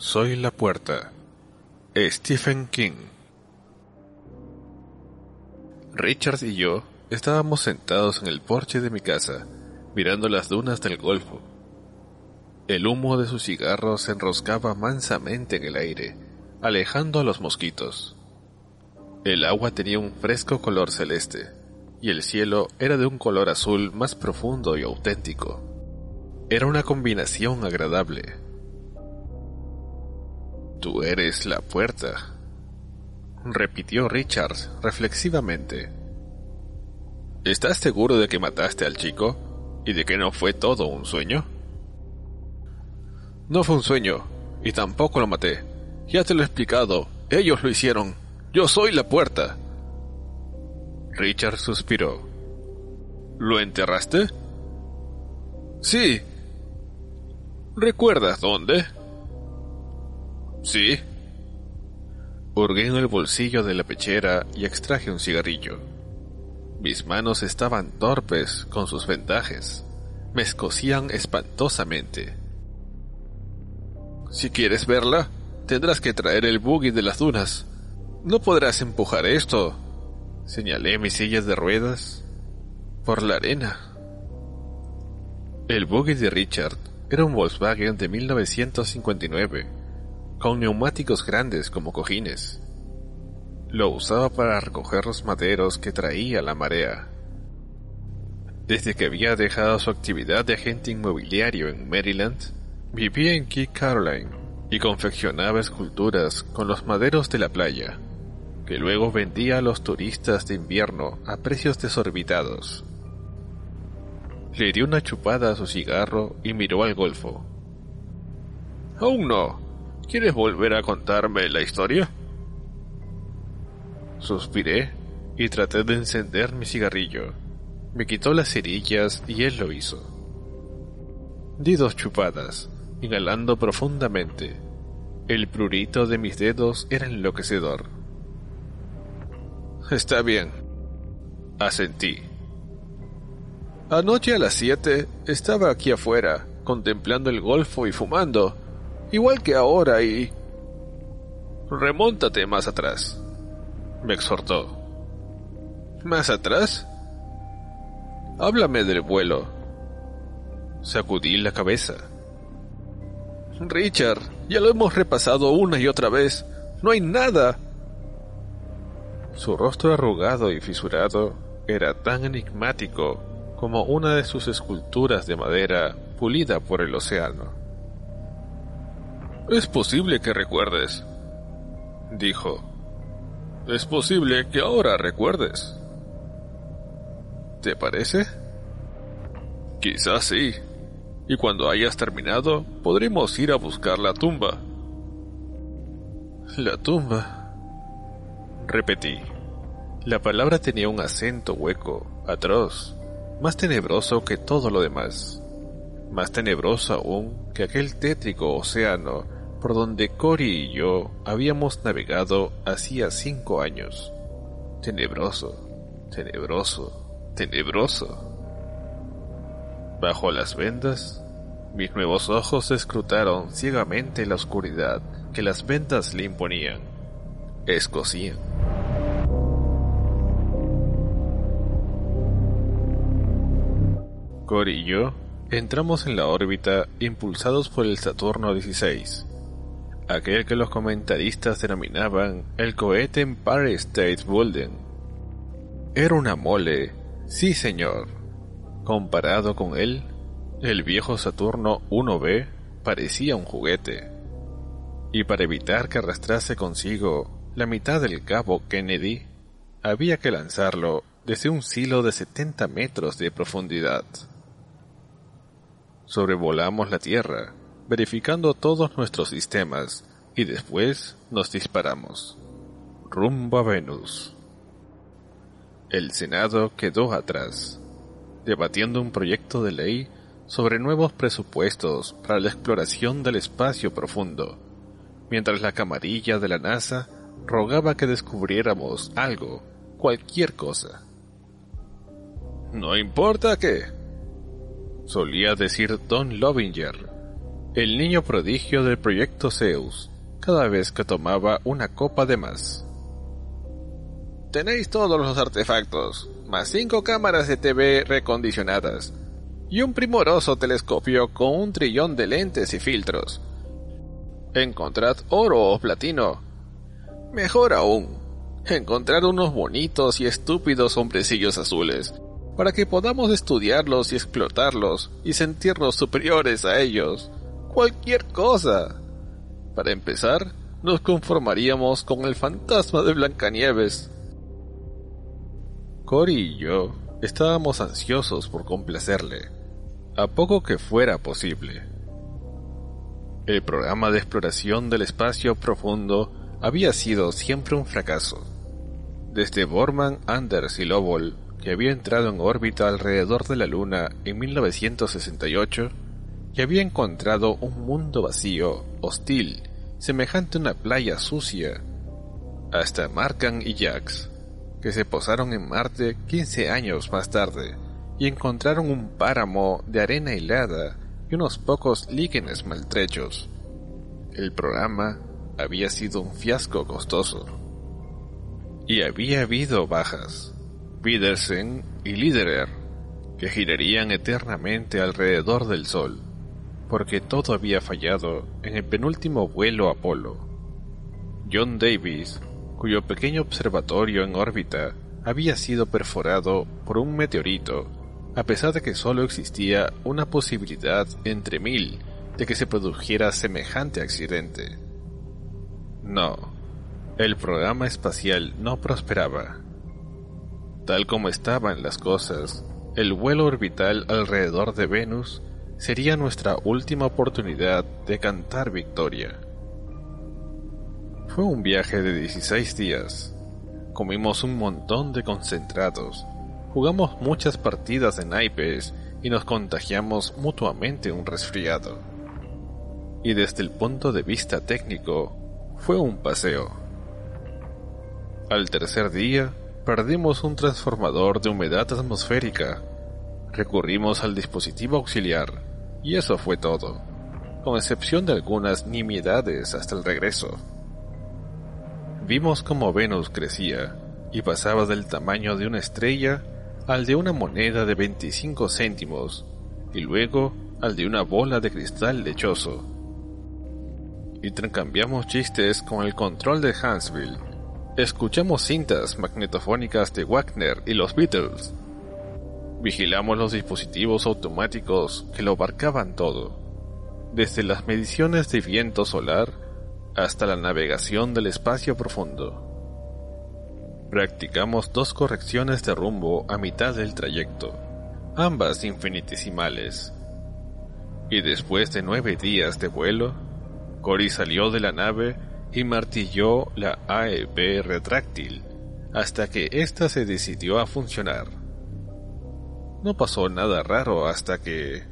Soy la puerta. Stephen King. Richard y yo estábamos sentados en el porche de mi casa, mirando las dunas del Golfo. El humo de su cigarro se enroscaba mansamente en el aire, alejando a los mosquitos. El agua tenía un fresco color celeste, y el cielo era de un color azul más profundo y auténtico. Era una combinación agradable. Tú eres la puerta, repitió Richard reflexivamente. ¿Estás seguro de que mataste al chico y de que no fue todo un sueño? No fue un sueño, y tampoco lo maté. Ya te lo he explicado, ellos lo hicieron. Yo soy la puerta. Richard suspiró. ¿Lo enterraste? Sí. ¿Recuerdas dónde? Sí. Hurgué en el bolsillo de la pechera y extraje un cigarrillo. Mis manos estaban torpes con sus vendajes. Me escocían espantosamente. Si quieres verla, tendrás que traer el buggy de las dunas. No podrás empujar esto. Señalé mis sillas de ruedas por la arena. El buggy de Richard era un Volkswagen de 1959, con neumáticos grandes como cojines. Lo usaba para recoger los maderos que traía la marea. Desde que había dejado su actividad de agente inmobiliario en Maryland, vivía en Key Caroline y confeccionaba esculturas con los maderos de la playa, que luego vendía a los turistas de invierno a precios desorbitados. Le dio una chupada a su cigarro y miró al golfo. Aún no. ¿Quieres volver a contarme la historia? Suspiré y traté de encender mi cigarrillo. Me quitó las cerillas y él lo hizo. Di dos chupadas, inhalando profundamente. El prurito de mis dedos era enloquecedor. Está bien. Asentí. Anoche a las siete estaba aquí afuera, contemplando el golfo y fumando, igual que ahora y... Remóntate más atrás, me exhortó. ¿Más atrás? Háblame del vuelo. Sacudí la cabeza. Richard, ya lo hemos repasado una y otra vez. No hay nada. Su rostro arrugado y fisurado era tan enigmático como una de sus esculturas de madera pulida por el océano. Es posible que recuerdes, dijo. Es posible que ahora recuerdes. ¿Te parece? Quizás sí. Y cuando hayas terminado, podremos ir a buscar la tumba. La tumba. Repetí. La palabra tenía un acento hueco, atroz, más tenebroso que todo lo demás, más tenebroso aún que aquel tétrico océano por donde Cory y yo habíamos navegado hacía cinco años. Tenebroso, tenebroso, tenebroso. Bajo las vendas, mis nuevos ojos escrutaron ciegamente la oscuridad que las vendas le imponían. Escocían. Cory y yo entramos en la órbita impulsados por el Saturno XVI, aquel que los comentaristas denominaban el cohete Empire State Building. Era una mole, sí señor. Comparado con él, el viejo Saturno 1B parecía un juguete. Y para evitar que arrastrase consigo la mitad del cabo Kennedy, había que lanzarlo desde un silo de 70 metros de profundidad. Sobrevolamos la Tierra, verificando todos nuestros sistemas, y después nos disparamos. Rumbo a Venus. El Senado quedó atrás, debatiendo un proyecto de ley sobre nuevos presupuestos para la exploración del espacio profundo, mientras la camarilla de la NASA rogaba que descubriéramos algo, cualquier cosa. No importa qué, solía decir Don Lovinger, el niño prodigio del proyecto Zeus, cada vez que tomaba una copa de más. Tenéis todos los artefactos, más cinco cámaras de TV recondicionadas, y un primoroso telescopio con un trillón de lentes y filtros. Encontrad oro o platino. Mejor aún, encontrar unos bonitos y estúpidos hombrecillos azules, para que podamos estudiarlos y explotarlos y sentirnos superiores a ellos. Cualquier cosa. Para empezar, nos conformaríamos con el fantasma de Blancanieves. Cory y yo estábamos ansiosos por complacerle, a poco que fuera posible. El programa de exploración del espacio profundo había sido siempre un fracaso. Desde Borman, Anders y Lobol, que había entrado en órbita alrededor de la Luna en 1968, y había encontrado un mundo vacío, hostil, semejante a una playa sucia, hasta Markan y Jax, que se posaron en Marte 15 años más tarde y encontraron un páramo de arena helada y unos pocos líquenes maltrechos. El programa había sido un fiasco costoso. Y había habido bajas, Widersen y Liderer, que girarían eternamente alrededor del Sol, porque todo había fallado en el penúltimo vuelo Apolo. John Davis, cuyo pequeño observatorio en órbita había sido perforado por un meteorito, a pesar de que solo existía una posibilidad entre mil de que se produjera semejante accidente. No, el programa espacial no prosperaba. Tal como estaban las cosas, el vuelo orbital alrededor de Venus sería nuestra última oportunidad de cantar victoria. Fue un viaje de 16 días. Comimos un montón de concentrados, jugamos muchas partidas de naipes y nos contagiamos mutuamente un resfriado. Y desde el punto de vista técnico, fue un paseo. Al tercer día, perdimos un transformador de humedad atmosférica. Recurrimos al dispositivo auxiliar, y eso fue todo, con excepción de algunas nimiedades hasta el regreso. Vimos cómo Venus crecía y pasaba del tamaño de una estrella al de una moneda de 25 céntimos y luego al de una bola de cristal lechoso. Intercambiamos chistes con el control de Hansville. Escuchamos cintas magnetofónicas de Wagner y los Beatles. Vigilamos los dispositivos automáticos que lo abarcaban todo, desde las mediciones de viento solar hasta la navegación del espacio profundo. Practicamos dos correcciones de rumbo a mitad del trayecto, ambas infinitesimales. Y después de nueve días de vuelo, Cory salió de la nave y martilló la AEP retráctil hasta que ésta se decidió a funcionar. No pasó nada raro hasta que...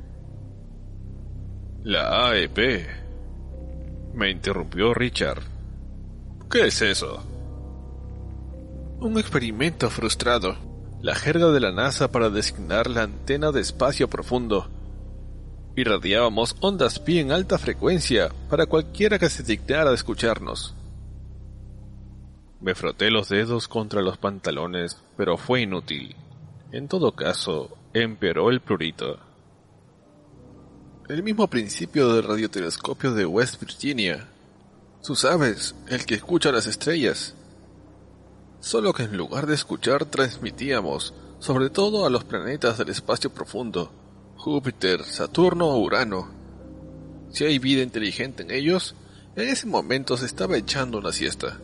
La AEP me interrumpió Richard. ¿Qué es eso? Un experimento frustrado. La jerga de la NASA para designar la antena de espacio profundo. Irradiábamos ondas pi en alta frecuencia para cualquiera que se dignara escucharnos. Me froté los dedos contra los pantalones, pero fue inútil. En todo caso, empeoró el prurito. El mismo principio del radiotelescopio de West Virginia. Tú sabes, el que escucha las estrellas. Solo que en lugar de escuchar transmitíamos, sobre todo a los planetas del espacio profundo, Júpiter, Saturno o Urano. Si hay vida inteligente en ellos, en ese momento se estaba echando una siesta.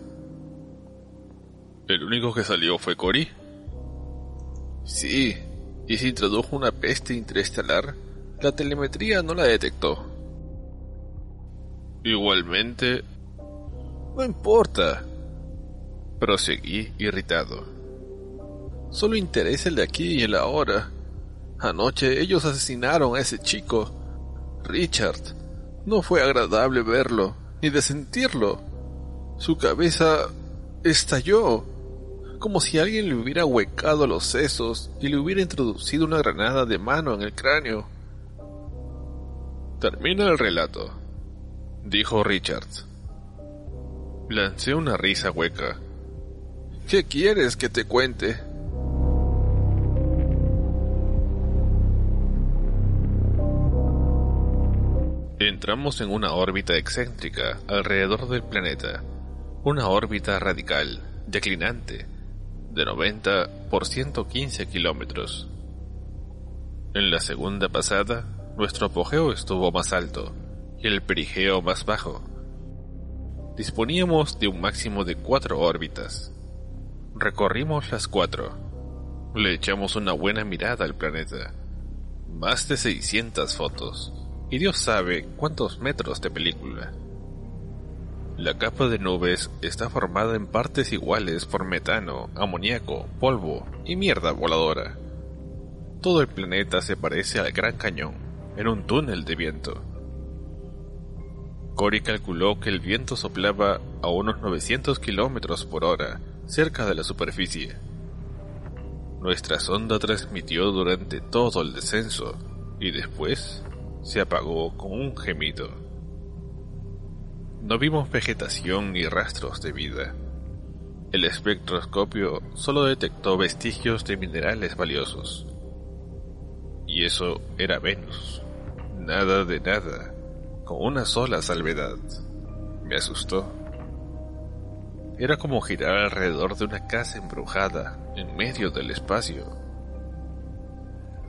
¿El único que salió fue Cory? Sí, y se introdujo una peste interestelar la telemetría no la detectó. Igualmente... No importa. Proseguí irritado. Solo interesa el de aquí y el ahora. Anoche ellos asesinaron a ese chico. Richard. No fue agradable verlo, ni de sentirlo. Su cabeza estalló, como si alguien le hubiera huecado los sesos y le hubiera introducido una granada de mano en el cráneo. Termina el relato, dijo Richards. Lancé una risa hueca. ¿Qué quieres que te cuente? Entramos en una órbita excéntrica alrededor del planeta, una órbita radical, declinante, de 90 por 115 kilómetros. En la segunda pasada, nuestro apogeo estuvo más alto y el perigeo más bajo. Disponíamos de un máximo de cuatro órbitas. Recorrimos las cuatro. Le echamos una buena mirada al planeta. Más de 600 fotos y Dios sabe cuántos metros de película. La capa de nubes está formada en partes iguales por metano, amoníaco, polvo y mierda voladora. Todo el planeta se parece al Gran Cañón, en un túnel de viento. Cory calculó que el viento soplaba a unos 900 kilómetros por hora cerca de la superficie. Nuestra sonda transmitió durante todo el descenso y después se apagó con un gemido. No vimos vegetación ni rastros de vida. El espectroscopio solo detectó vestigios de minerales valiosos. Y eso era Venus. Nada de nada, con una sola salvedad. Me asustó. Era como girar alrededor de una casa embrujada en medio del espacio.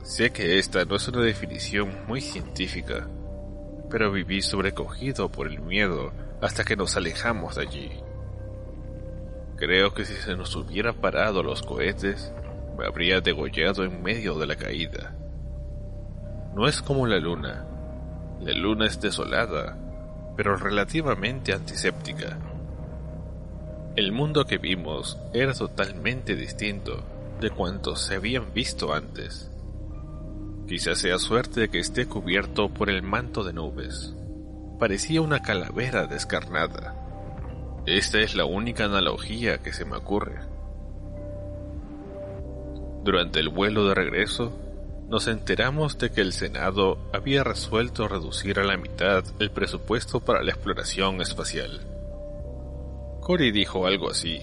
Sé que esta no es una definición muy científica, pero viví sobrecogido por el miedo hasta que nos alejamos de allí. Creo que si se nos hubieran parado los cohetes, me habría degollado en medio de la caída. No es como la luna. La luna es desolada, pero relativamente antiséptica. El mundo que vimos era totalmente distinto de cuantos se habían visto antes. Quizás sea suerte que esté cubierto por el manto de nubes. Parecía una calavera descarnada. Esta es la única analogía que se me ocurre. Durante el vuelo de regreso, nos enteramos de que el Senado había resuelto reducir a la mitad el presupuesto para la exploración espacial. Cory dijo algo así,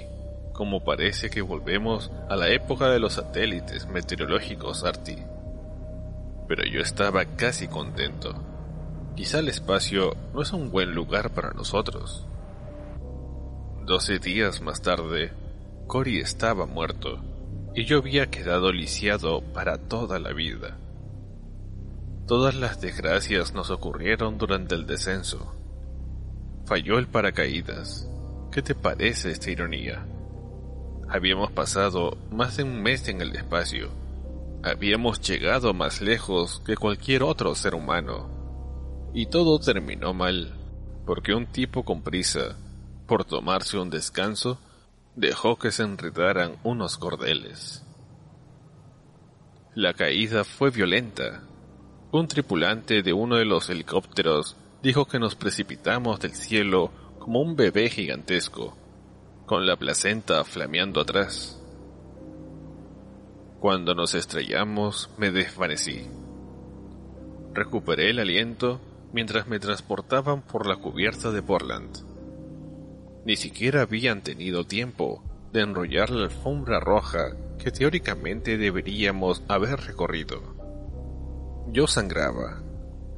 como parece que volvemos a la época de los satélites meteorológicos ARTI pero yo estaba casi contento. Quizá el espacio no es un buen lugar para nosotros. Doce días más tarde, Cory estaba muerto y yo había quedado lisiado para toda la vida. Todas las desgracias nos ocurrieron durante el descenso. Falló el paracaídas. ¿Qué te parece esta ironía? Habíamos pasado más de un mes en el espacio Habíamos llegado más lejos que cualquier otro ser humano. Y todo terminó mal, porque un tipo con prisa, por tomarse un descanso, dejó que se enredaran unos cordeles. La caída fue violenta. Un tripulante de uno de los helicópteros dijo que nos precipitamos del cielo como un bebé gigantesco, con la placenta flameando atrás. Cuando nos estrellamos me desvanecí. Recuperé el aliento mientras me transportaban por la cubierta de Portland. Ni siquiera habían tenido tiempo de enrollar la alfombra roja que teóricamente deberíamos haber recorrido. Yo sangraba.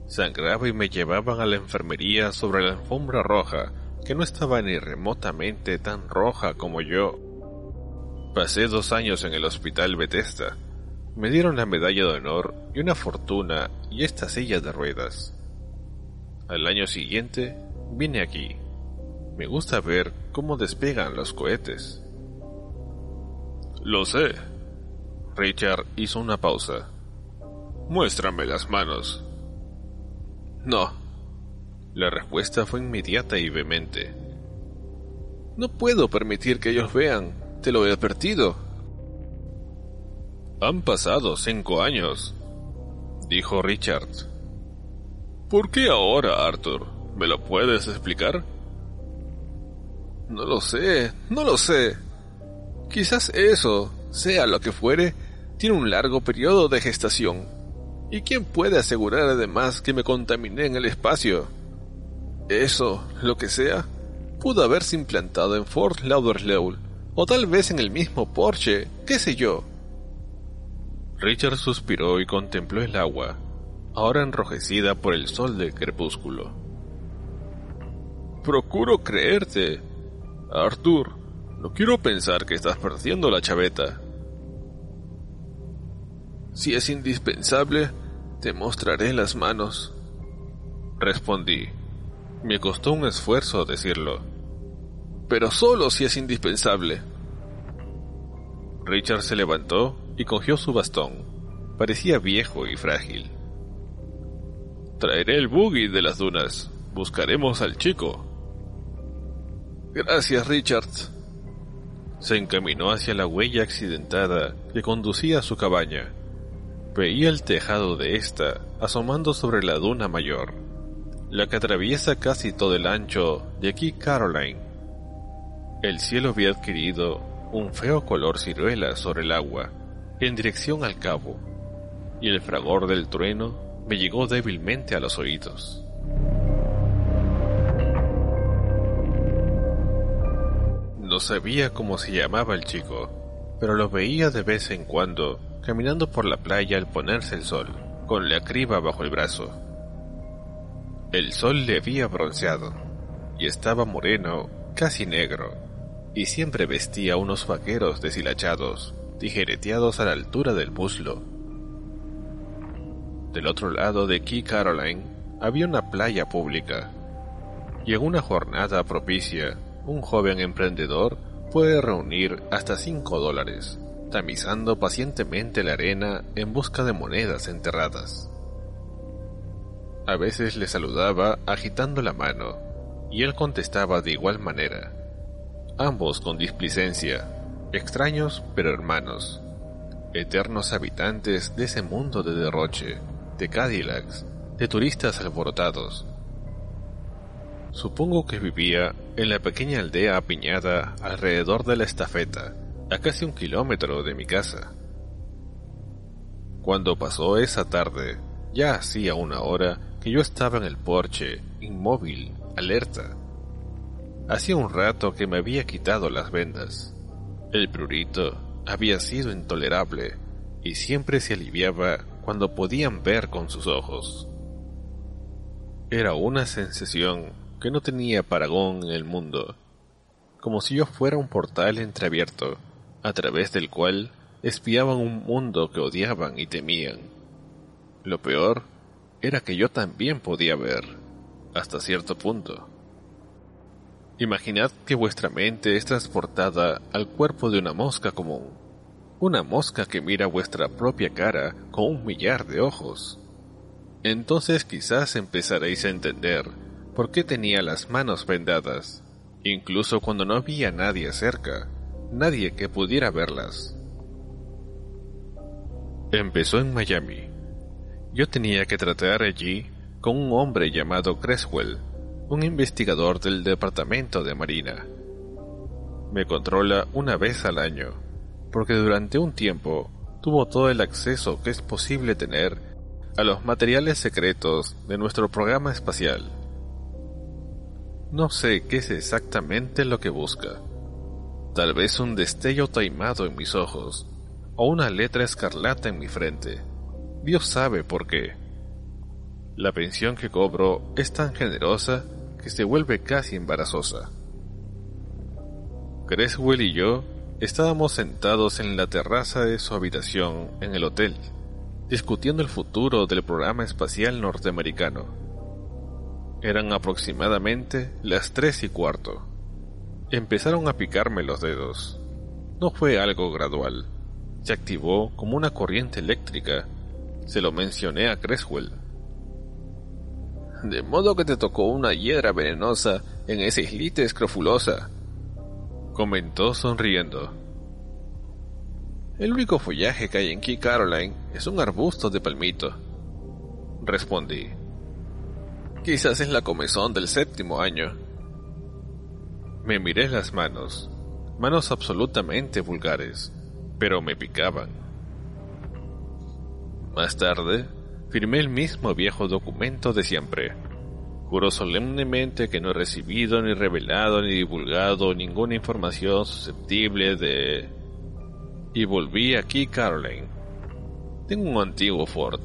Sangraba y me llevaban a la enfermería sobre la alfombra roja que no estaba ni remotamente tan roja como yo Pasé dos años en el hospital Bethesda. Me dieron la medalla de honor y una fortuna y esta silla de ruedas. Al año siguiente vine aquí. Me gusta ver cómo despegan los cohetes. Lo sé. Richard hizo una pausa. Muéstrame las manos. No. La respuesta fue inmediata y vehemente. No puedo permitir que ellos vean. Te lo he advertido. Han pasado cinco años, dijo Richard. ¿Por qué ahora, Arthur? ¿Me lo puedes explicar? No lo sé, no lo sé. Quizás eso, sea lo que fuere, tiene un largo periodo de gestación. ¿Y quién puede asegurar además que me contaminé en el espacio? Eso, lo que sea, pudo haberse implantado en Fort Lauderdale, o tal vez en el mismo Porsche, qué sé yo. Richard suspiró y contempló el agua, ahora enrojecida por el sol del crepúsculo. Procuro creerte. Arthur, no quiero pensar que estás perdiendo la chaveta. Si es indispensable, te mostraré las manos. Respondí. Me costó un esfuerzo decirlo. Pero solo si es indispensable. Richard se levantó y cogió su bastón. Parecía viejo y frágil. Traeré el buggy de las dunas. Buscaremos al chico. Gracias, Richard. Se encaminó hacia la huella accidentada que conducía a su cabaña. Veía el tejado de ésta asomando sobre la duna mayor, la que atraviesa casi todo el ancho de aquí Caroline. El cielo había adquirido un feo color ciruela sobre el agua, en dirección al cabo, y el fragor del trueno me llegó débilmente a los oídos. No sabía cómo se llamaba el chico, pero lo veía de vez en cuando caminando por la playa al ponerse el sol, con la criba bajo el brazo. El sol le había bronceado, y estaba moreno, casi negro, y siempre vestía unos vaqueros deshilachados, tijereteados a la altura del muslo. Del otro lado de Key Caroline había una playa pública, y en una jornada propicia, un joven emprendedor puede reunir hasta cinco dólares tamizando pacientemente la arena en busca de monedas enterradas. A veces le saludaba agitando la mano, y él contestaba de igual manera, ambos con displicencia, extraños pero hermanos, eternos habitantes de ese mundo de derroche, de Cadillacs, de turistas alborotados. Supongo que vivía en la pequeña aldea apiñada alrededor de la estafeta, a casi un kilómetro de mi casa. Cuando pasó esa tarde, ya hacía una hora que yo estaba en el porche, inmóvil, alerta. Hacía un rato que me había quitado las vendas. El prurito había sido intolerable y siempre se aliviaba cuando podían ver con sus ojos. Era una sensación que no tenía paragón en el mundo, como si yo fuera un portal entreabierto a través del cual espiaban un mundo que odiaban y temían. Lo peor era que yo también podía ver, hasta cierto punto. Imaginad que vuestra mente es transportada al cuerpo de una mosca común, una mosca que mira vuestra propia cara con un millar de ojos. Entonces quizás empezaréis a entender por qué tenía las manos vendadas, incluso cuando no había nadie cerca nadie que pudiera verlas. Empezó en Miami. Yo tenía que tratar allí con un hombre llamado Creswell, un investigador del Departamento de Marina. Me controla una vez al año, porque durante un tiempo tuvo todo el acceso que es posible tener a los materiales secretos de nuestro programa espacial. No sé qué es exactamente lo que busca Tal vez un destello taimado en mis ojos, o una letra escarlata en mi frente. Dios sabe por qué. La pensión que cobro es tan generosa que se vuelve casi embarazosa. Creswell y yo estábamos sentados en la terraza de su habitación en el hotel, discutiendo el futuro del programa espacial norteamericano. Eran aproximadamente las tres y cuarto. Empezaron a picarme los dedos. No fue algo gradual. Se activó como una corriente eléctrica. Se lo mencioné a Creswell. De modo que te tocó una hiedra venenosa en esa islita escrofulosa, comentó sonriendo. El único follaje que hay en Key Caroline es un arbusto de palmito. Respondí. Quizás es la comezón del séptimo año. Me miré las manos, manos absolutamente vulgares, pero me picaban. Más tarde, Firmé el mismo viejo documento de siempre. Juro solemnemente que no he recibido ni revelado ni divulgado ninguna información susceptible de... Y volví aquí, Caroline. Tengo un antiguo Ford,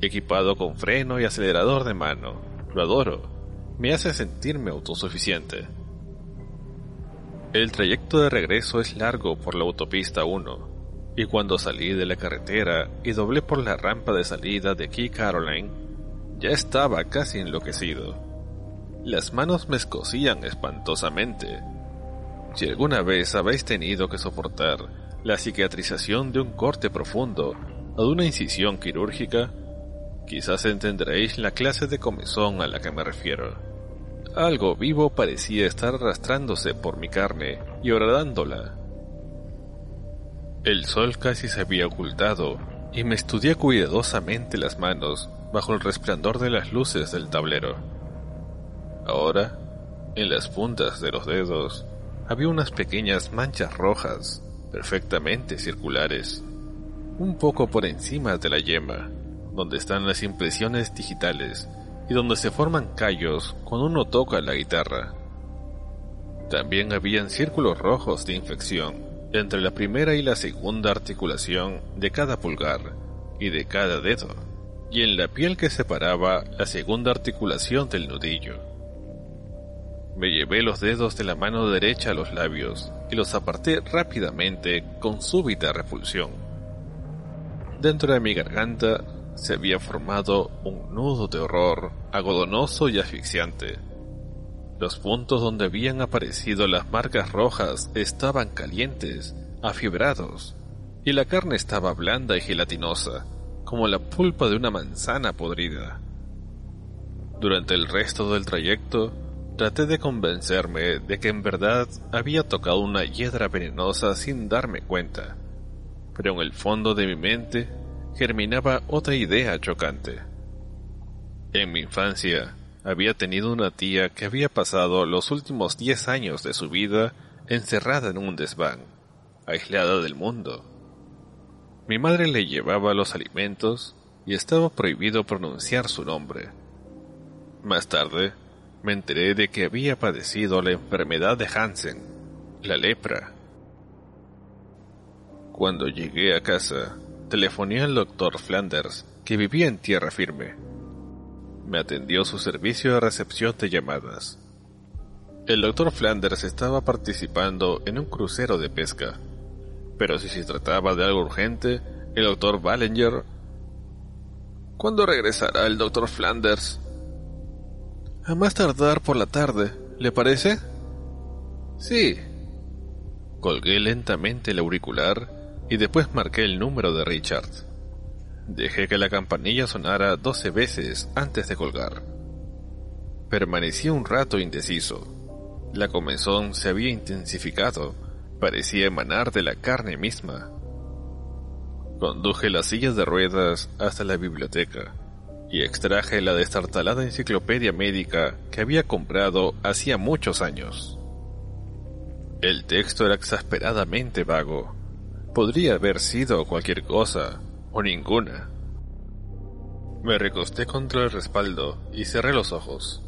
equipado con freno y acelerador de mano. Lo adoro. Me hace sentirme autosuficiente. El trayecto de regreso es largo por la autopista 1, y cuando salí de la carretera y doblé por la rampa de salida de Key Caroline, ya estaba casi enloquecido. Las manos me escocían espantosamente. Si alguna vez habéis tenido que soportar la cicatrización de un corte profundo o de una incisión quirúrgica, quizás entenderéis la clase de comezón a la que me refiero. Algo vivo parecía estar arrastrándose por mi carne y horadándola. El sol casi se había ocultado y me estudié cuidadosamente las manos bajo el resplandor de las luces del tablero. Ahora, en las puntas de los dedos, había unas pequeñas manchas rojas, perfectamente circulares, un poco por encima de la yema, donde están las impresiones digitales y donde se forman callos cuando uno toca la guitarra. También habían círculos rojos de infección entre la primera y la segunda articulación de cada pulgar y de cada dedo, y en la piel que separaba la segunda articulación del nudillo. Me llevé los dedos de la mano derecha a los labios y los aparté rápidamente con súbita repulsión. Dentro de mi garganta se había formado un nudo de horror agodonoso y asfixiante. Los puntos donde habían aparecido las marcas rojas estaban calientes, afibrados, y la carne estaba blanda y gelatinosa, como la pulpa de una manzana podrida. Durante el resto del trayecto, traté de convencerme de que en verdad había tocado una hiedra venenosa sin darme cuenta, pero en el fondo de mi mente germinaba otra idea chocante. En mi infancia había tenido una tía que había pasado los últimos diez años de su vida encerrada en un desván, aislada del mundo. Mi madre le llevaba los alimentos y estaba prohibido pronunciar su nombre. Más tarde, me enteré de que había padecido la enfermedad de Hansen, la lepra. Cuando llegué a casa, telefoné al doctor Flanders, que vivía en tierra firme. Me atendió su servicio de recepción de llamadas. El doctor Flanders estaba participando en un crucero de pesca, pero si se trataba de algo urgente, el doctor Ballinger... ¿Cuándo regresará el doctor Flanders? A más tardar por la tarde, ¿le parece? Sí. Colgué lentamente el auricular y después marqué el número de Richard. Dejé que la campanilla sonara doce veces antes de colgar. Permanecí un rato indeciso. La comezón se había intensificado, parecía emanar de la carne misma. Conduje las sillas de ruedas hasta la biblioteca y extraje la destartalada enciclopedia médica que había comprado hacía muchos años. El texto era exasperadamente vago Podría haber sido cualquier cosa, o ninguna. Me recosté contra el respaldo y cerré los ojos.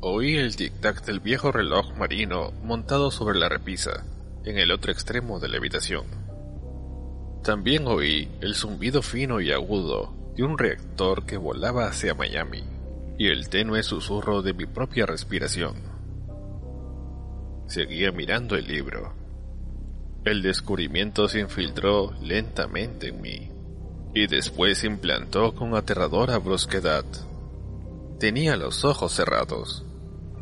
Oí el tic-tac del viejo reloj marino montado sobre la repisa, en el otro extremo de la habitación. También oí el zumbido fino y agudo de un reactor que volaba hacia Miami y el tenue susurro de mi propia respiración. Seguía mirando el libro el descubrimiento se infiltró lentamente en mí y después implantó con aterradora brusquedad. Tenía los ojos cerrados,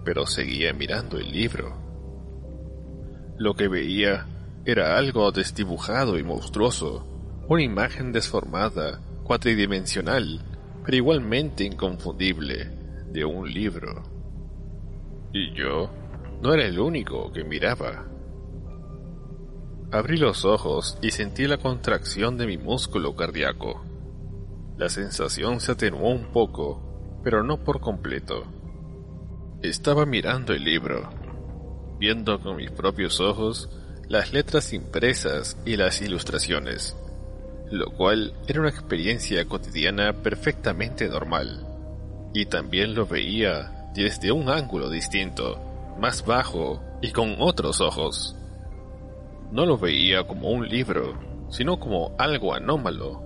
pero seguía mirando el libro. Lo que veía era algo desdibujado y monstruoso, una imagen desformada, cuatridimensional, pero igualmente inconfundible, de un libro. Y yo no era el único que miraba. Abrí los ojos y sentí la contracción de mi músculo cardíaco. La sensación se atenuó un poco, pero no por completo. Estaba mirando el libro, viendo con mis propios ojos las letras impresas y las ilustraciones. lo cual era una experiencia cotidiana perfectamente normal. Y también lo veía desde un ángulo distinto, más bajo y con otros ojos. No lo veía como un libro, sino como algo anómalo,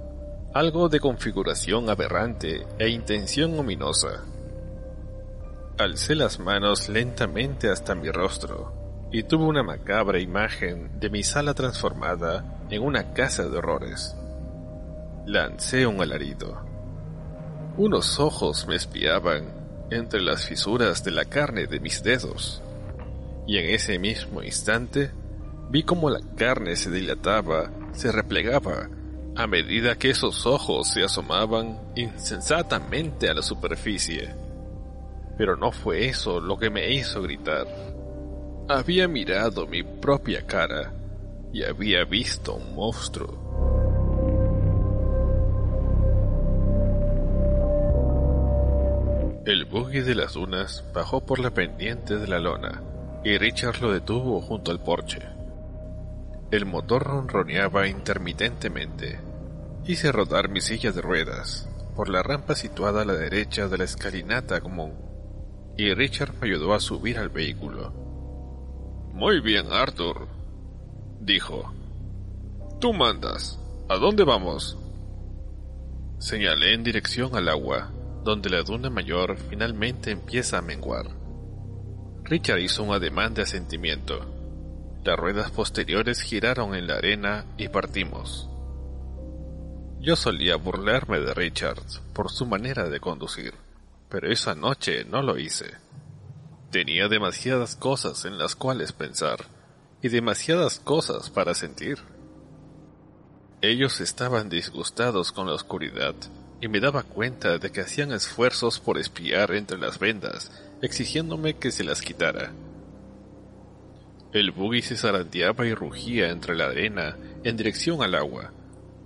algo de configuración aberrante e intención ominosa. Alcé las manos lentamente hasta mi rostro y tuve una macabra imagen de mi sala transformada en una casa de horrores. Lancé un alarido. Unos ojos me espiaban entre las fisuras de la carne de mis dedos, y en ese mismo instante vi como la carne se dilataba, se replegaba, a medida que esos ojos se asomaban insensatamente a la superficie. Pero no fue eso lo que me hizo gritar. Había mirado mi propia cara y había visto un monstruo. El buggy de las dunas bajó por la pendiente de la lona y Richard lo detuvo junto al porche. El motor ronroneaba intermitentemente. Hice rodar mi silla de ruedas por la rampa situada a la derecha de la escalinata común y Richard me ayudó a subir al vehículo. Muy bien, Arthur, dijo. Tú mandas. ¿A dónde vamos? Señalé en dirección al agua, donde la duna mayor finalmente empieza a menguar. Richard hizo un ademán de asentimiento. Las ruedas posteriores giraron en la arena y partimos. Yo solía burlarme de Richard por su manera de conducir pero esa noche no lo hice. Tenía demasiadas cosas en las cuales pensar y demasiadas cosas para sentir. Ellos estaban disgustados con la oscuridad y me daba cuenta de que hacían esfuerzos por espiar entre las vendas, exigiéndome que se las quitara. El buggy se zarandeaba y rugía entre la arena en dirección al agua,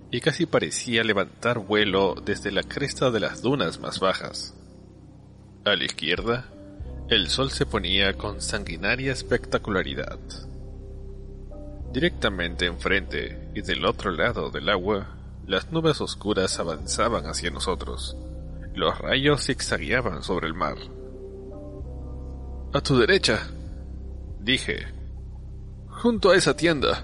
y casi parecía levantar vuelo desde la cresta de las dunas más bajas. A la izquierda, el sol se ponía con sanguinaria espectacularidad. Directamente enfrente y del otro lado del agua, las nubes oscuras avanzaban hacia nosotros. Los rayos zigzagueaban sobre el mar. A tu derecha, dije. Junto a esa tienda.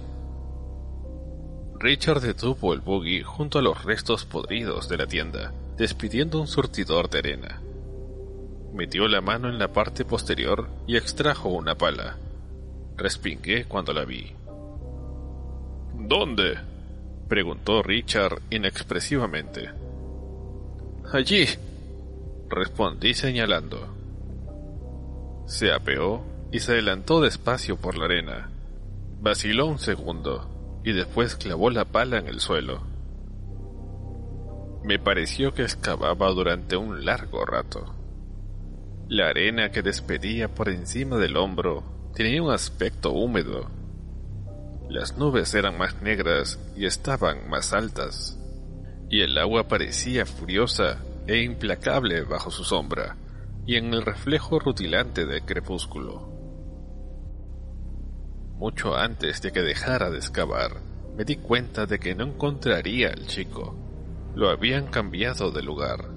Richard detuvo el buggy junto a los restos podridos de la tienda, despidiendo un surtidor de arena. Metió la mano en la parte posterior y extrajo una pala. Respingué cuando la vi. ¿Dónde? preguntó Richard inexpresivamente. Allí, respondí señalando. Se apeó y se adelantó despacio por la arena. Vaciló un segundo y después clavó la pala en el suelo. Me pareció que excavaba durante un largo rato. La arena que despedía por encima del hombro tenía un aspecto húmedo. Las nubes eran más negras y estaban más altas, y el agua parecía furiosa e implacable bajo su sombra y en el reflejo rutilante del crepúsculo. Mucho antes de que dejara de excavar, me di cuenta de que no encontraría al chico. Lo habían cambiado de lugar.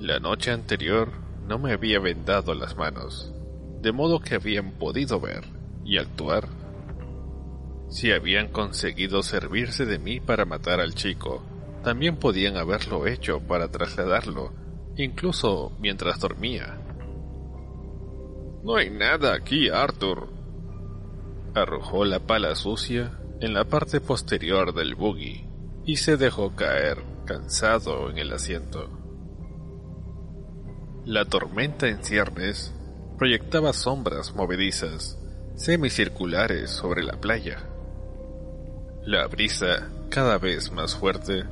La noche anterior no me había vendado las manos, de modo que habían podido ver y actuar. Si habían conseguido servirse de mí para matar al chico, también podían haberlo hecho para trasladarlo, incluso mientras dormía. No hay nada aquí, Arthur. Arrojó la pala sucia en la parte posterior del buggy y se dejó caer, cansado, en el asiento. La tormenta en ciernes proyectaba sombras movedizas, semicirculares sobre la playa. La brisa, cada vez más fuerte,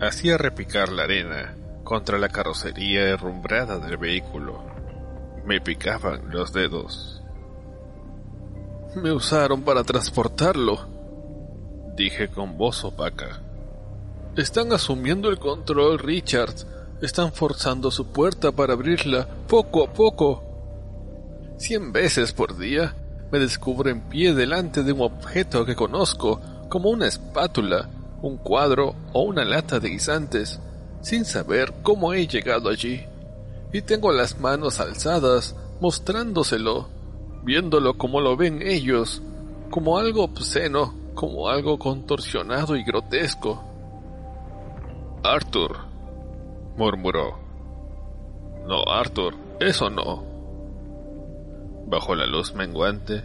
hacía repicar la arena contra la carrocería herrumbrada del vehículo. Me picaban los dedos. Me usaron para transportarlo, dije con voz opaca. Están asumiendo el control, Richard. Están forzando su puerta para abrirla poco a poco. Cien veces por día me descubro en pie delante de un objeto que conozco como una espátula un cuadro o una lata de guisantes, sin saber cómo he llegado allí. Y tengo las manos alzadas, mostrándoselo, viéndolo como lo ven ellos, como algo obsceno, como algo contorsionado y grotesco. Arthur, murmuró. No, Arthur, eso no. Bajo la luz menguante,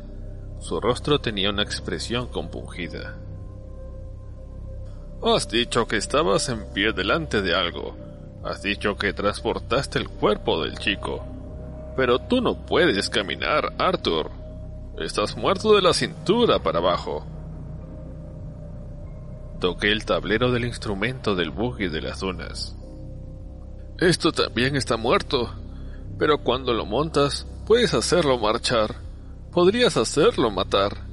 su rostro tenía una expresión compungida. Has dicho que estabas en pie delante de algo. Has dicho que transportaste el cuerpo del chico. Pero tú no puedes caminar, Arthur. Estás muerto de la cintura para abajo. Toqué el tablero del instrumento del buggy de las dunas. Esto también está muerto, pero cuando lo montas, puedes hacerlo marchar. Podrías hacerlo matar.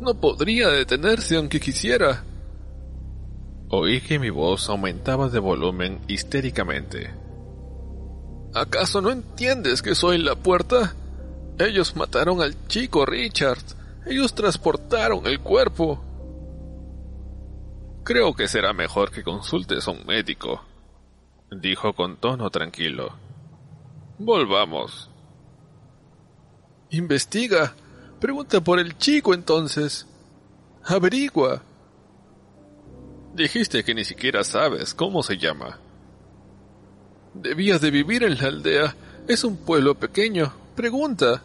No podría detenerse aunque quisiera. Oí que mi voz aumentaba de volumen histéricamente. ¿Acaso no entiendes que soy la puerta? Ellos mataron al chico Richard. Ellos transportaron el cuerpo. Creo que será mejor que consultes a un médico, dijo con tono tranquilo. Volvamos. Investiga. Pregunta por el chico entonces. Averigua. Dijiste que ni siquiera sabes cómo se llama. Debías de vivir en la aldea. Es un pueblo pequeño. Pregunta.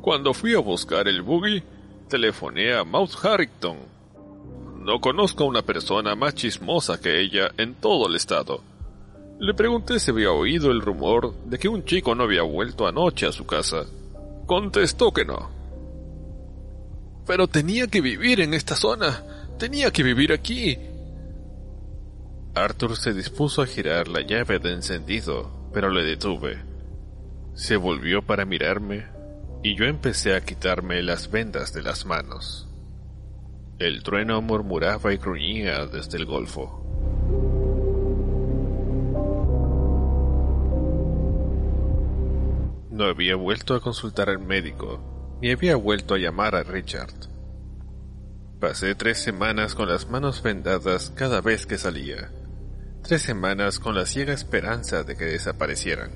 Cuando fui a buscar el buggy, telefoné a Mouse Harrington. No conozco a una persona más chismosa que ella en todo el estado. Le pregunté si había oído el rumor de que un chico no había vuelto anoche a su casa. Contestó que no. Pero tenía que vivir en esta zona. Tenía que vivir aquí. Arthur se dispuso a girar la llave de encendido, pero le detuve. Se volvió para mirarme y yo empecé a quitarme las vendas de las manos. El trueno murmuraba y gruñía desde el golfo. No había vuelto a consultar al médico, ni había vuelto a llamar a Richard. Pasé tres semanas con las manos vendadas cada vez que salía. Tres semanas con la ciega esperanza de que desaparecieran.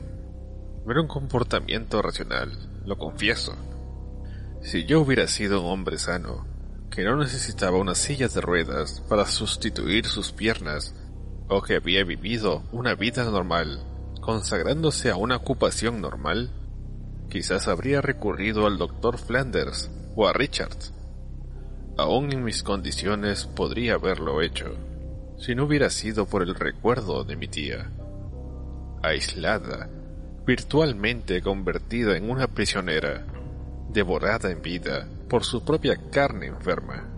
No era un comportamiento racional, lo confieso. Si yo hubiera sido un hombre sano, que no necesitaba una silla de ruedas para sustituir sus piernas, o que había vivido una vida normal, consagrándose a una ocupación normal, quizás habría recurrido al doctor Flanders o a Richard Aún en mis condiciones podría haberlo hecho, si no hubiera sido por el recuerdo de mi tía. Aislada, virtualmente convertida en una prisionera, devorada en vida por su propia carne enferma.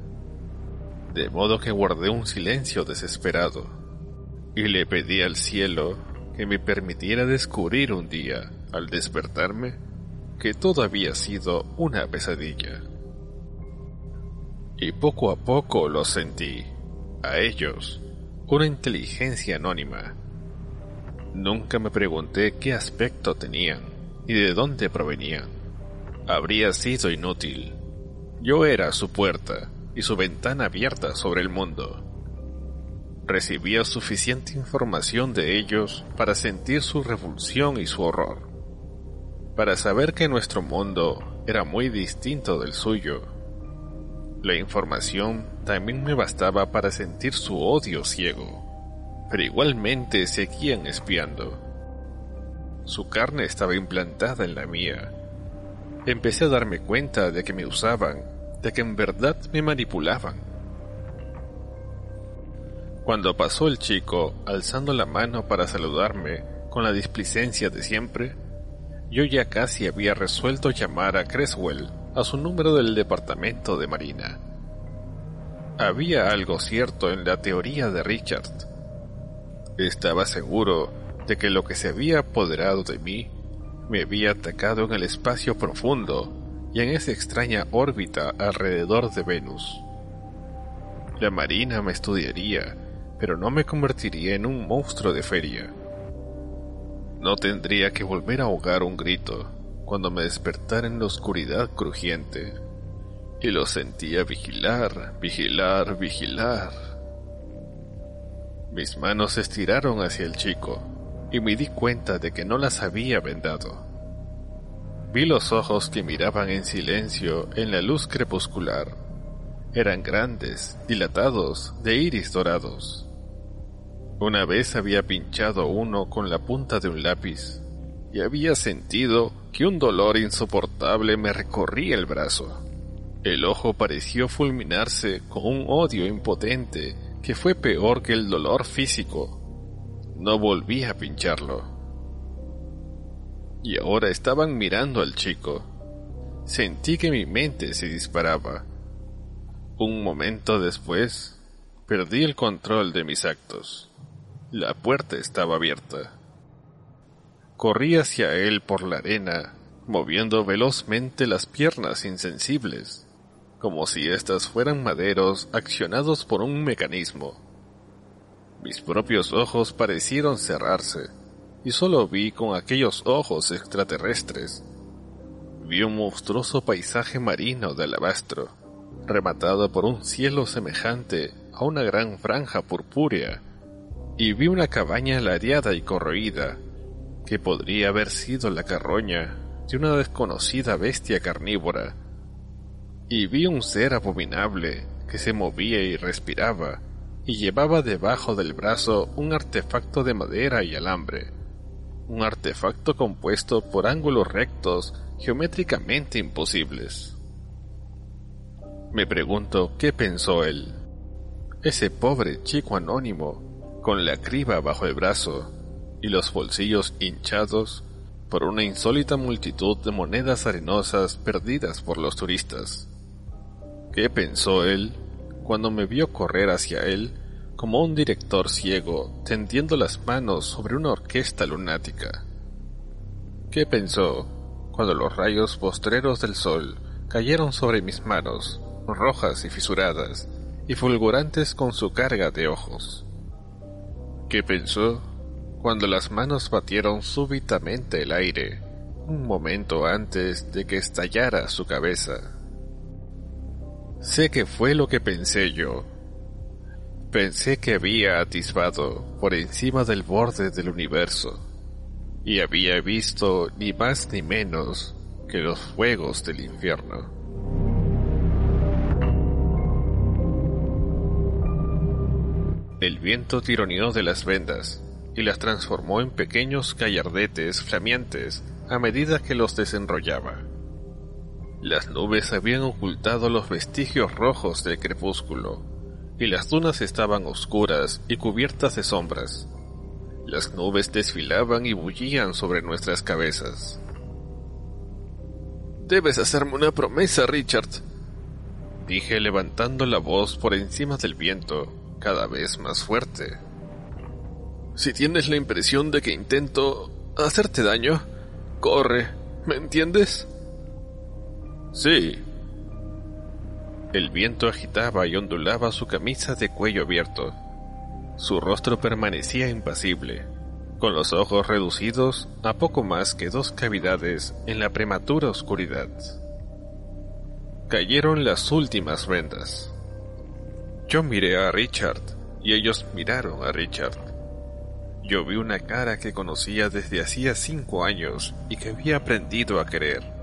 De modo que guardé un silencio desesperado y le pedí al cielo que me permitiera descubrir un día, al despertarme, que todo había sido una pesadilla y poco a poco los sentí, a ellos, una inteligencia anónima. Nunca me pregunté qué aspecto tenían y de dónde provenían. Habría sido inútil. Yo era su puerta y su ventana abierta sobre el mundo. Recibía suficiente información de ellos para sentir su revulsión y su horror, para saber que nuestro mundo era muy distinto del suyo la información también me bastaba para sentir su odio ciego, pero igualmente seguían espiando. Su carne estaba implantada en la mía. Empecé a darme cuenta de que me usaban, de que en verdad me manipulaban. Cuando pasó el chico, alzando la mano para saludarme con la displicencia de siempre, yo ya casi había resuelto llamar a Creswell a su número del departamento de Marina. Había algo cierto en la teoría de Richard. Estaba seguro de que lo que se había apoderado de mí me había atacado en el espacio profundo y en esa extraña órbita alrededor de Venus. La Marina me estudiaría, pero no me convertiría en un monstruo de feria. No tendría que volver a ahogar un grito cuando me despertara en la oscuridad crujiente. Y lo sentía vigilar, vigilar, vigilar. Mis manos se estiraron hacia el chico y me di cuenta de que no las había vendado. Vi los ojos que miraban en silencio en la luz crepuscular. Eran grandes, dilatados, de iris dorados. Una vez había pinchado uno con la punta de un lápiz y había sentido que un dolor insoportable me recorría el brazo. El ojo pareció fulminarse con un odio impotente que fue peor que el dolor físico. No volví a pincharlo. Y ahora estaban mirando al chico. Sentí que mi mente se disparaba. Un momento después, perdí el control de mis actos. La puerta estaba abierta. Corrí hacia él por la arena, moviendo velozmente las piernas insensibles como si éstas fueran maderos accionados por un mecanismo. Mis propios ojos parecieron cerrarse, y solo vi con aquellos ojos extraterrestres. Vi un monstruoso paisaje marino de alabastro, rematado por un cielo semejante a una gran franja purpúrea, y vi una cabaña ladeada y corroída, que podría haber sido la carroña de una desconocida bestia carnívora y vi un ser abominable que se movía y respiraba, y llevaba debajo del brazo un artefacto de madera y alambre, un artefacto compuesto por ángulos rectos geométricamente imposibles. Me pregunto qué pensó él, ese pobre chico anónimo, con la criba bajo el brazo y los bolsillos hinchados por una insólita multitud de monedas arenosas perdidas por los turistas. ¿Qué pensó él cuando me vio correr hacia él como un director ciego tendiendo las manos sobre una orquesta lunática? ¿Qué pensó cuando los rayos postreros del sol cayeron sobre mis manos, rojas y fisuradas, y fulgurantes con su carga de ojos? ¿Qué pensó cuando las manos batieron súbitamente el aire, un momento antes de que estallara su cabeza? Sé que fue lo que pensé yo. Pensé que había atisbado por encima del borde del universo y había visto ni más ni menos que los fuegos del infierno. El viento tironeó de las vendas y las transformó en pequeños gallardetes flameantes a medida que los desenrollaba. Las nubes habían ocultado los vestigios rojos del crepúsculo, y las dunas estaban oscuras y cubiertas de sombras. Las nubes desfilaban y bullían sobre nuestras cabezas. Debes hacerme una promesa, Richard, dije levantando la voz por encima del viento, cada vez más fuerte. Si tienes la impresión de que intento hacerte daño, corre, ¿me entiendes? Sí. El viento agitaba y ondulaba su camisa de cuello abierto. Su rostro permanecía impasible, con los ojos reducidos a poco más que dos cavidades en la prematura oscuridad. Cayeron las últimas vendas. Yo miré a Richard y ellos miraron a Richard. Yo vi una cara que conocía desde hacía cinco años y que había aprendido a querer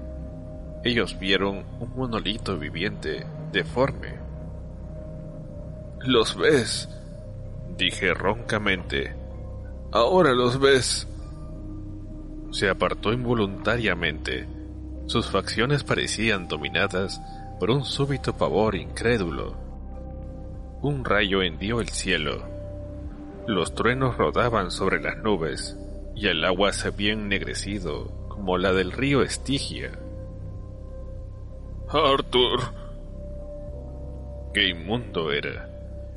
ellos vieron un monolito viviente, deforme. Los ves, dije roncamente. Ahora los ves. Se apartó involuntariamente. Sus facciones parecían dominadas por un súbito pavor incrédulo. Un rayo hendió el cielo. Los truenos rodaban sobre las nubes y el agua se había ennegrecido como la del río Estigia. Arthur. Qué inmundo era.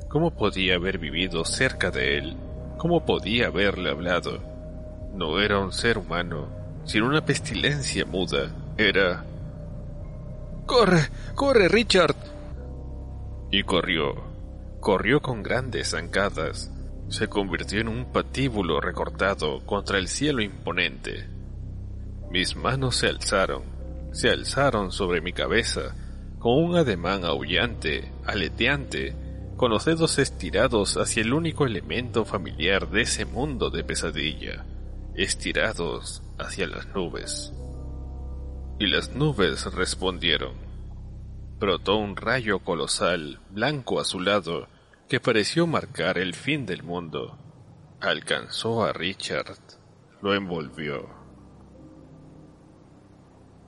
¿Cómo podía haber vivido cerca de él? ¿Cómo podía haberle hablado? No era un ser humano, sino una pestilencia muda. Era... ¡Corre! ¡Corre, Richard! Y corrió. Corrió con grandes zancadas. Se convirtió en un patíbulo recortado contra el cielo imponente. Mis manos se alzaron se alzaron sobre mi cabeza con un ademán aullante, aleteante, con los dedos estirados hacia el único elemento familiar de ese mundo de pesadilla, estirados hacia las nubes. Y las nubes respondieron. Brotó un rayo colosal, blanco azulado, que pareció marcar el fin del mundo. Alcanzó a Richard, lo envolvió.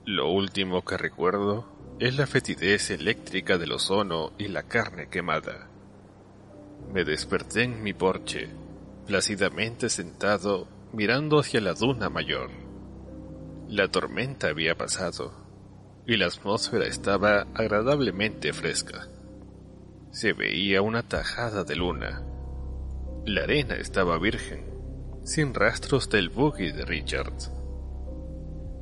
Lo último que recuerdo es la fetidez eléctrica del ozono y la carne quemada. Me desperté en mi porche, plácidamente sentado mirando hacia la duna mayor. La tormenta había pasado y la atmósfera estaba agradablemente fresca. Se veía una tajada de luna. La arena estaba virgen, sin rastros del buggy de Richard.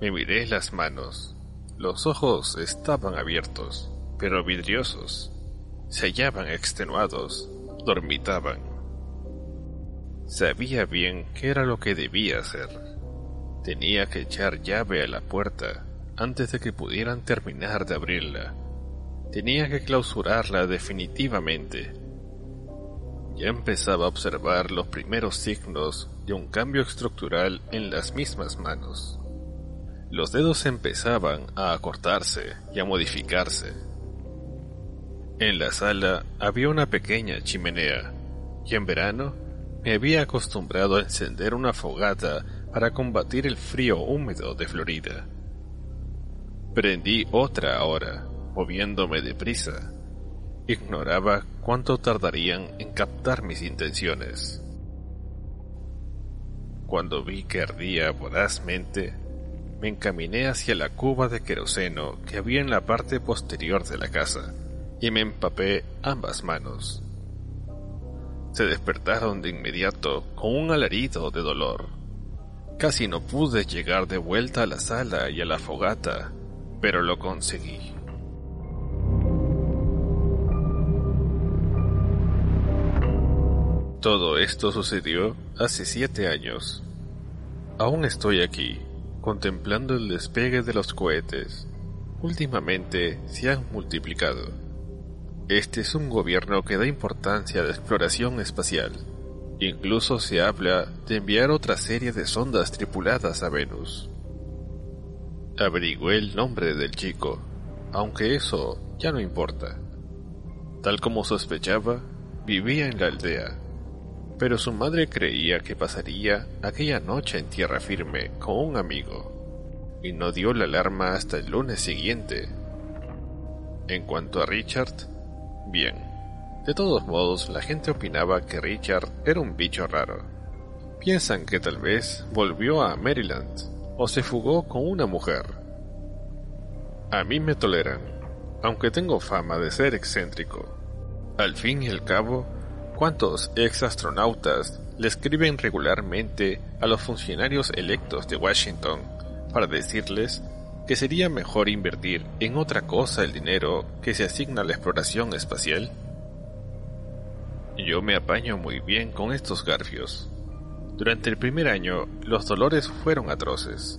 Me miré las manos. Los ojos estaban abiertos, pero vidriosos. Se hallaban extenuados, dormitaban. Sabía bien qué era lo que debía hacer. Tenía que echar llave a la puerta antes de que pudieran terminar de abrirla. Tenía que clausurarla definitivamente. Ya empezaba a observar los primeros signos de un cambio estructural en las mismas manos. Los dedos empezaban a acortarse y a modificarse. En la sala había una pequeña chimenea, y en verano me había acostumbrado a encender una fogata para combatir el frío húmedo de Florida. Prendí otra ahora, moviéndome deprisa. Ignoraba cuánto tardarían en captar mis intenciones. Cuando vi que ardía vorazmente, me encaminé hacia la cuba de queroseno que había en la parte posterior de la casa y me empapé ambas manos. Se despertaron de inmediato con un alarido de dolor. Casi no pude llegar de vuelta a la sala y a la fogata pero lo conseguí. Todo esto sucedió hace siete años. Aún estoy aquí, contemplando el despegue de los cohetes. Últimamente se han multiplicado. Este es un gobierno que da importancia a la exploración espacial. Incluso se habla de enviar otra serie de sondas tripuladas a Venus. Averigüé el nombre del chico, aunque eso ya no importa. Tal como sospechaba, vivía en la aldea, pero su madre creía que pasaría aquella noche en tierra firme con un amigo, y no dio la alarma hasta el lunes siguiente. En cuanto a Richard, bien. De todos modos, la gente opinaba que Richard era un bicho raro. Piensan que tal vez volvió a Maryland o se fugó con una mujer. A mí me toleran, aunque tengo fama de ser excéntrico. Al fin y al cabo, ¿cuántos ex-astronautas le escriben regularmente a los funcionarios electos de Washington para decirles que sería mejor invertir en otra cosa el dinero que se asigna a la exploración espacial? Yo me apaño muy bien con estos garfios. Durante el primer año los dolores fueron atroces,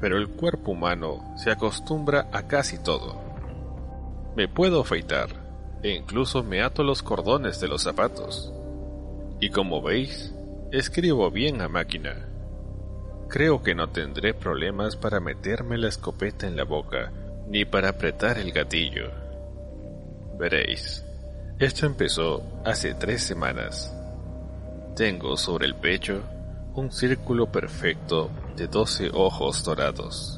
pero el cuerpo humano se acostumbra a casi todo. Me puedo afeitar e incluso me ato los cordones de los zapatos. Y como veis, escribo bien a máquina. Creo que no tendré problemas para meterme la escopeta en la boca ni para apretar el gatillo. Veréis, esto empezó hace tres semanas tengo sobre el pecho un círculo perfecto de doce ojos dorados.